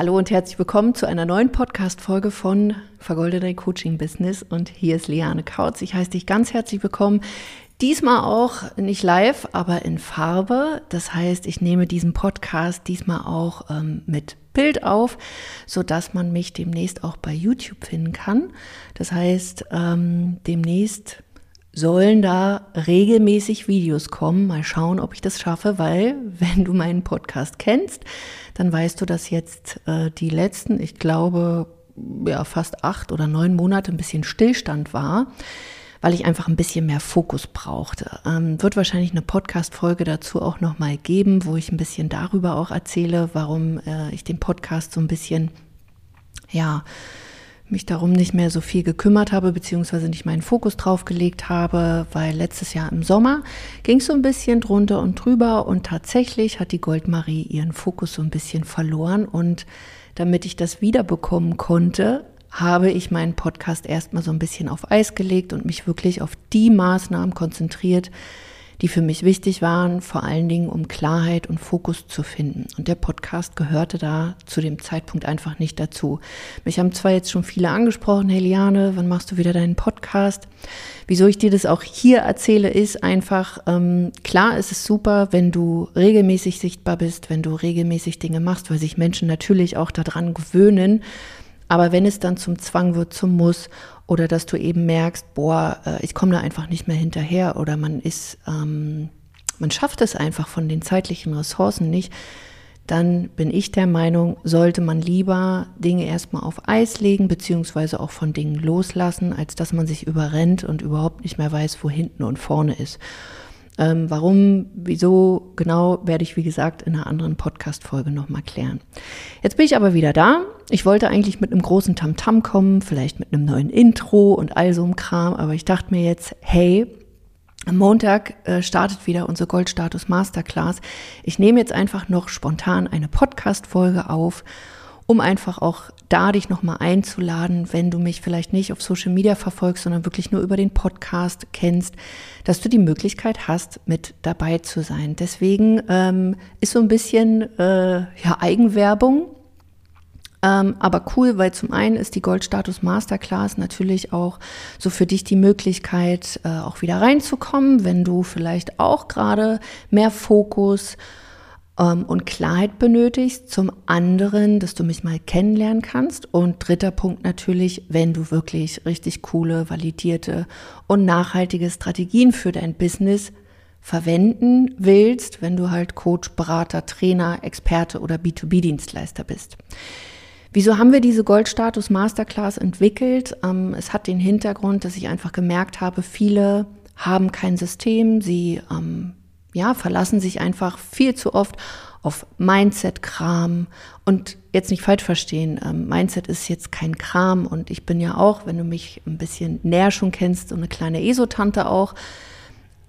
Hallo und herzlich willkommen zu einer neuen Podcast-Folge von Vergolde dein Coaching-Business. Und hier ist Liane Kautz. Ich heiße dich ganz herzlich willkommen. Diesmal auch nicht live, aber in Farbe. Das heißt, ich nehme diesen Podcast diesmal auch ähm, mit Bild auf, so dass man mich demnächst auch bei YouTube finden kann. Das heißt, ähm, demnächst sollen da regelmäßig Videos kommen. Mal schauen, ob ich das schaffe, weil wenn du meinen Podcast kennst, dann weißt du, dass jetzt äh, die letzten, ich glaube, ja, fast acht oder neun Monate ein bisschen Stillstand war, weil ich einfach ein bisschen mehr Fokus brauchte. Ähm, wird wahrscheinlich eine Podcast-Folge dazu auch nochmal geben, wo ich ein bisschen darüber auch erzähle, warum äh, ich den Podcast so ein bisschen, ja, mich darum nicht mehr so viel gekümmert habe, beziehungsweise nicht meinen Fokus drauf gelegt habe, weil letztes Jahr im Sommer ging es so ein bisschen drunter und drüber und tatsächlich hat die Goldmarie ihren Fokus so ein bisschen verloren und damit ich das wiederbekommen konnte, habe ich meinen Podcast erstmal so ein bisschen auf Eis gelegt und mich wirklich auf die Maßnahmen konzentriert, die für mich wichtig waren, vor allen Dingen um Klarheit und Fokus zu finden. Und der Podcast gehörte da zu dem Zeitpunkt einfach nicht dazu. Mich haben zwar jetzt schon viele angesprochen, hey Liane, wann machst du wieder deinen Podcast? Wieso ich dir das auch hier erzähle, ist einfach, ähm, klar ist es super, wenn du regelmäßig sichtbar bist, wenn du regelmäßig Dinge machst, weil sich Menschen natürlich auch daran gewöhnen, aber wenn es dann zum Zwang wird, zum Muss oder dass du eben merkst, boah, äh, ich komme da einfach nicht mehr hinterher oder man ist, ähm, man schafft es einfach von den zeitlichen Ressourcen nicht, dann bin ich der Meinung, sollte man lieber Dinge erstmal auf Eis legen, beziehungsweise auch von Dingen loslassen, als dass man sich überrennt und überhaupt nicht mehr weiß, wo hinten und vorne ist. Ähm, warum, wieso genau, werde ich, wie gesagt, in einer anderen Podcast-Folge nochmal klären. Jetzt bin ich aber wieder da. Ich wollte eigentlich mit einem großen Tamtam -Tam kommen, vielleicht mit einem neuen Intro und all so einem Kram, aber ich dachte mir jetzt, hey, am Montag äh, startet wieder unsere Goldstatus Masterclass. Ich nehme jetzt einfach noch spontan eine Podcast-Folge auf um einfach auch da dich nochmal einzuladen, wenn du mich vielleicht nicht auf Social Media verfolgst, sondern wirklich nur über den Podcast kennst, dass du die Möglichkeit hast, mit dabei zu sein. Deswegen ähm, ist so ein bisschen äh, ja, Eigenwerbung. Ähm, aber cool, weil zum einen ist die Goldstatus Masterclass natürlich auch so für dich die Möglichkeit, äh, auch wieder reinzukommen, wenn du vielleicht auch gerade mehr Fokus ähm, und Klarheit benötigst. Zum anderen, dass du mich mal kennenlernen kannst. Und dritter Punkt natürlich, wenn du wirklich richtig coole, validierte und nachhaltige Strategien für dein Business verwenden willst, wenn du halt Coach, Berater, Trainer, Experte oder B2B-Dienstleister bist. Wieso haben wir diese Goldstatus Masterclass entwickelt? Ähm, es hat den Hintergrund, dass ich einfach gemerkt habe, viele haben kein System, sie ähm, ja, verlassen sich einfach viel zu oft auf Mindset-Kram. Und jetzt nicht falsch verstehen, ähm, Mindset ist jetzt kein Kram und ich bin ja auch, wenn du mich ein bisschen näher schon kennst, so eine kleine Esotante auch.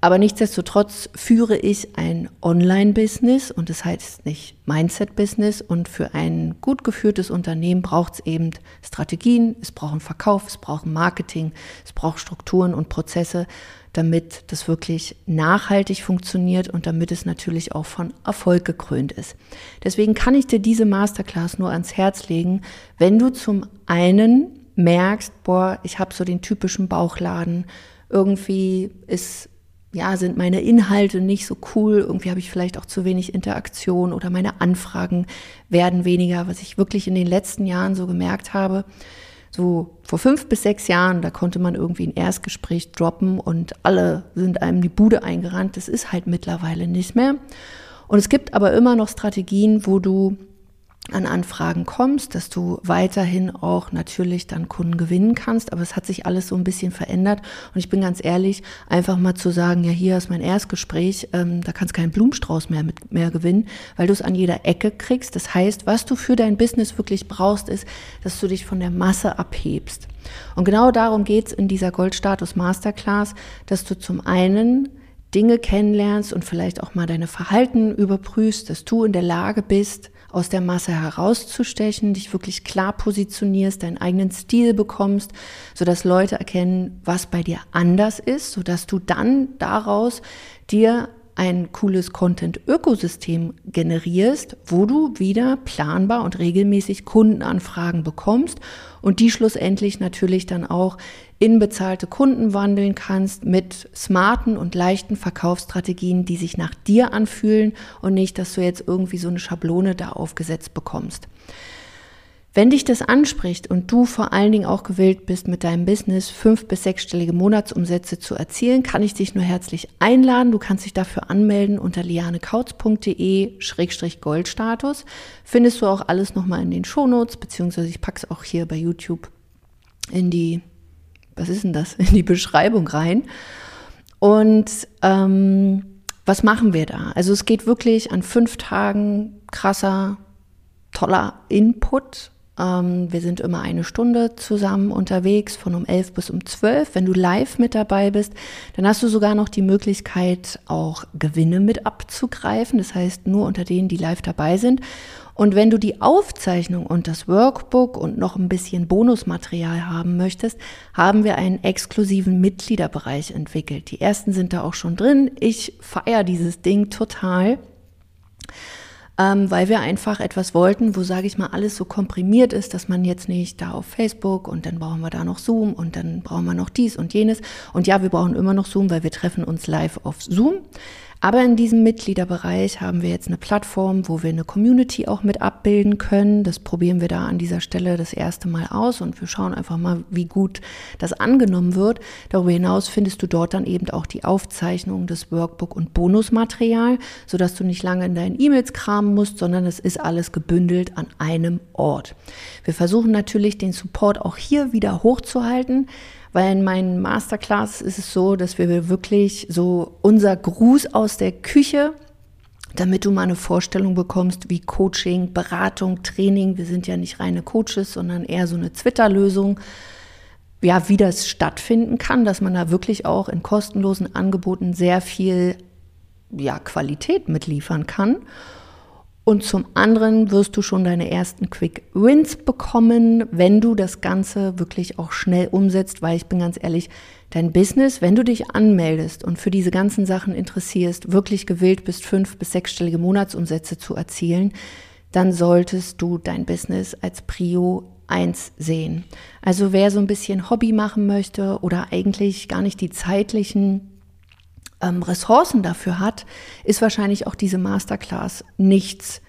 Aber nichtsdestotrotz führe ich ein Online-Business und das heißt nicht Mindset-Business. Und für ein gut geführtes Unternehmen braucht es eben Strategien, es braucht einen Verkauf, es braucht ein Marketing, es braucht Strukturen und Prozesse, damit das wirklich nachhaltig funktioniert und damit es natürlich auch von Erfolg gekrönt ist. Deswegen kann ich dir diese Masterclass nur ans Herz legen, wenn du zum einen merkst, boah, ich habe so den typischen Bauchladen, irgendwie ist ja, sind meine Inhalte nicht so cool, irgendwie habe ich vielleicht auch zu wenig Interaktion oder meine Anfragen werden weniger, was ich wirklich in den letzten Jahren so gemerkt habe so vor fünf bis sechs Jahren, da konnte man irgendwie ein Erstgespräch droppen und alle sind einem die Bude eingerannt. Das ist halt mittlerweile nicht mehr. Und es gibt aber immer noch Strategien, wo du an Anfragen kommst, dass du weiterhin auch natürlich dann Kunden gewinnen kannst. Aber es hat sich alles so ein bisschen verändert. Und ich bin ganz ehrlich, einfach mal zu sagen, ja, hier ist mein Erstgespräch, ähm, da kannst keinen Blumenstrauß mehr mit mehr gewinnen, weil du es an jeder Ecke kriegst. Das heißt, was du für dein Business wirklich brauchst, ist, dass du dich von der Masse abhebst. Und genau darum geht's in dieser Goldstatus Masterclass, dass du zum einen Dinge kennenlernst und vielleicht auch mal deine Verhalten überprüfst, dass du in der Lage bist, aus der Masse herauszustechen, dich wirklich klar positionierst, deinen eigenen Stil bekommst, sodass Leute erkennen, was bei dir anders ist, sodass du dann daraus dir ein cooles Content-Ökosystem generierst, wo du wieder planbar und regelmäßig Kundenanfragen bekommst und die schlussendlich natürlich dann auch in bezahlte Kunden wandeln kannst mit smarten und leichten Verkaufsstrategien, die sich nach dir anfühlen und nicht, dass du jetzt irgendwie so eine Schablone da aufgesetzt bekommst. Wenn dich das anspricht und du vor allen Dingen auch gewillt bist, mit deinem Business fünf- bis sechsstellige Monatsumsätze zu erzielen, kann ich dich nur herzlich einladen. Du kannst dich dafür anmelden unter lianekautz.de-goldstatus. Findest du auch alles nochmal in den Shownotes, beziehungsweise ich packe es auch hier bei YouTube in die, was ist denn das, in die Beschreibung rein. Und ähm, was machen wir da? Also es geht wirklich an fünf Tagen krasser, toller Input ähm, wir sind immer eine Stunde zusammen unterwegs, von um 11 bis um 12. Wenn du live mit dabei bist, dann hast du sogar noch die Möglichkeit, auch Gewinne mit abzugreifen. Das heißt, nur unter denen, die live dabei sind. Und wenn du die Aufzeichnung und das Workbook und noch ein bisschen Bonusmaterial haben möchtest, haben wir einen exklusiven Mitgliederbereich entwickelt. Die ersten sind da auch schon drin. Ich feiere dieses Ding total ähm, weil wir einfach etwas wollten, wo, sage ich mal, alles so komprimiert ist, dass man jetzt nicht da auf Facebook und dann brauchen wir da noch Zoom und dann brauchen wir noch dies und jenes. Und ja, wir brauchen immer noch Zoom, weil wir treffen uns live auf Zoom. Aber in diesem Mitgliederbereich haben wir jetzt eine Plattform, wo wir eine Community auch mit abbilden können. Das probieren wir da an dieser Stelle das erste Mal aus und wir schauen einfach mal, wie gut das angenommen wird. Darüber hinaus findest du dort dann eben auch die Aufzeichnung des Workbook und Bonusmaterial, sodass du nicht lange in deinen E-Mails kramen musst, sondern es ist alles gebündelt an einem Ort. Wir versuchen natürlich den Support auch hier wieder hochzuhalten. Weil in meinen Masterclass ist es so, dass wir wirklich so unser Gruß aus der Küche, damit du mal eine Vorstellung bekommst, wie Coaching, Beratung, Training, wir sind ja nicht reine Coaches, sondern eher so eine Twitter-Lösung, ja, wie das stattfinden kann, dass man da wirklich auch in kostenlosen Angeboten sehr viel ja, Qualität mitliefern kann. Und zum anderen wirst du schon deine ersten Quick Wins bekommen, wenn du das Ganze wirklich auch schnell umsetzt, weil ich bin ganz ehrlich, dein Business, wenn du dich anmeldest und für diese ganzen Sachen interessierst, wirklich gewillt bist, fünf bis sechsstellige Monatsumsätze zu erzielen, dann solltest du dein Business als Prio 1 sehen. Also wer so ein bisschen Hobby machen möchte oder eigentlich gar nicht die zeitlichen ähm, Ressourcen dafür hat, ist wahrscheinlich auch diese Masterclass nichts.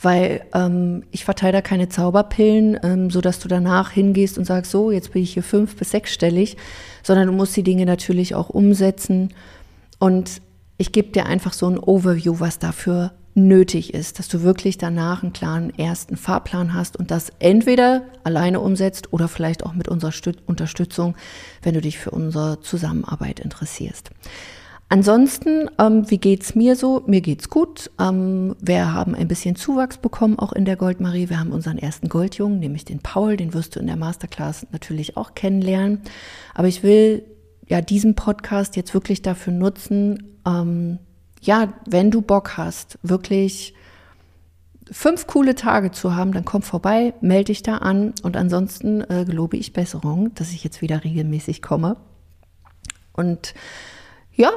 Weil ähm, ich verteile da keine Zauberpillen, ähm, so dass du danach hingehst und sagst, so, jetzt bin ich hier fünf bis sechsstellig, sondern du musst die Dinge natürlich auch umsetzen. Und ich gebe dir einfach so ein Overview, was dafür nötig ist, dass du wirklich danach einen klaren ersten Fahrplan hast und das entweder alleine umsetzt oder vielleicht auch mit unserer Unterstützung, wenn du dich für unsere Zusammenarbeit interessierst. Ansonsten, ähm, wie geht's mir so? Mir geht's gut. Ähm, wir haben ein bisschen Zuwachs bekommen, auch in der Goldmarie. Wir haben unseren ersten Goldjungen, nämlich den Paul. Den wirst du in der Masterclass natürlich auch kennenlernen. Aber ich will ja diesen Podcast jetzt wirklich dafür nutzen, ähm, ja, wenn du Bock hast, wirklich fünf coole Tage zu haben, dann komm vorbei, melde dich da an und ansonsten äh, gelobe ich Besserung, dass ich jetzt wieder regelmäßig komme. Und ja,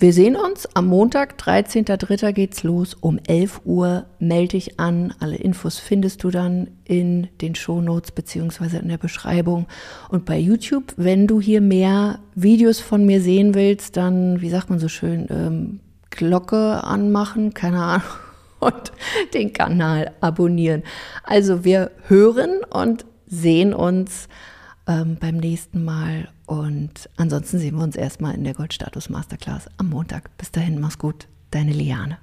wir sehen uns am Montag, 13.03. geht's los. Um 11 Uhr melde dich an. Alle Infos findest du dann in den Shownotes beziehungsweise in der Beschreibung. Und bei YouTube, wenn du hier mehr Videos von mir sehen willst, dann, wie sagt man so schön, ähm, Glocke anmachen, keine Ahnung, und den Kanal abonnieren. Also wir hören und sehen uns ähm, beim nächsten Mal. Und ansonsten sehen wir uns erstmal in der Goldstatus Masterclass am Montag. Bis dahin, mach's gut, deine Liane.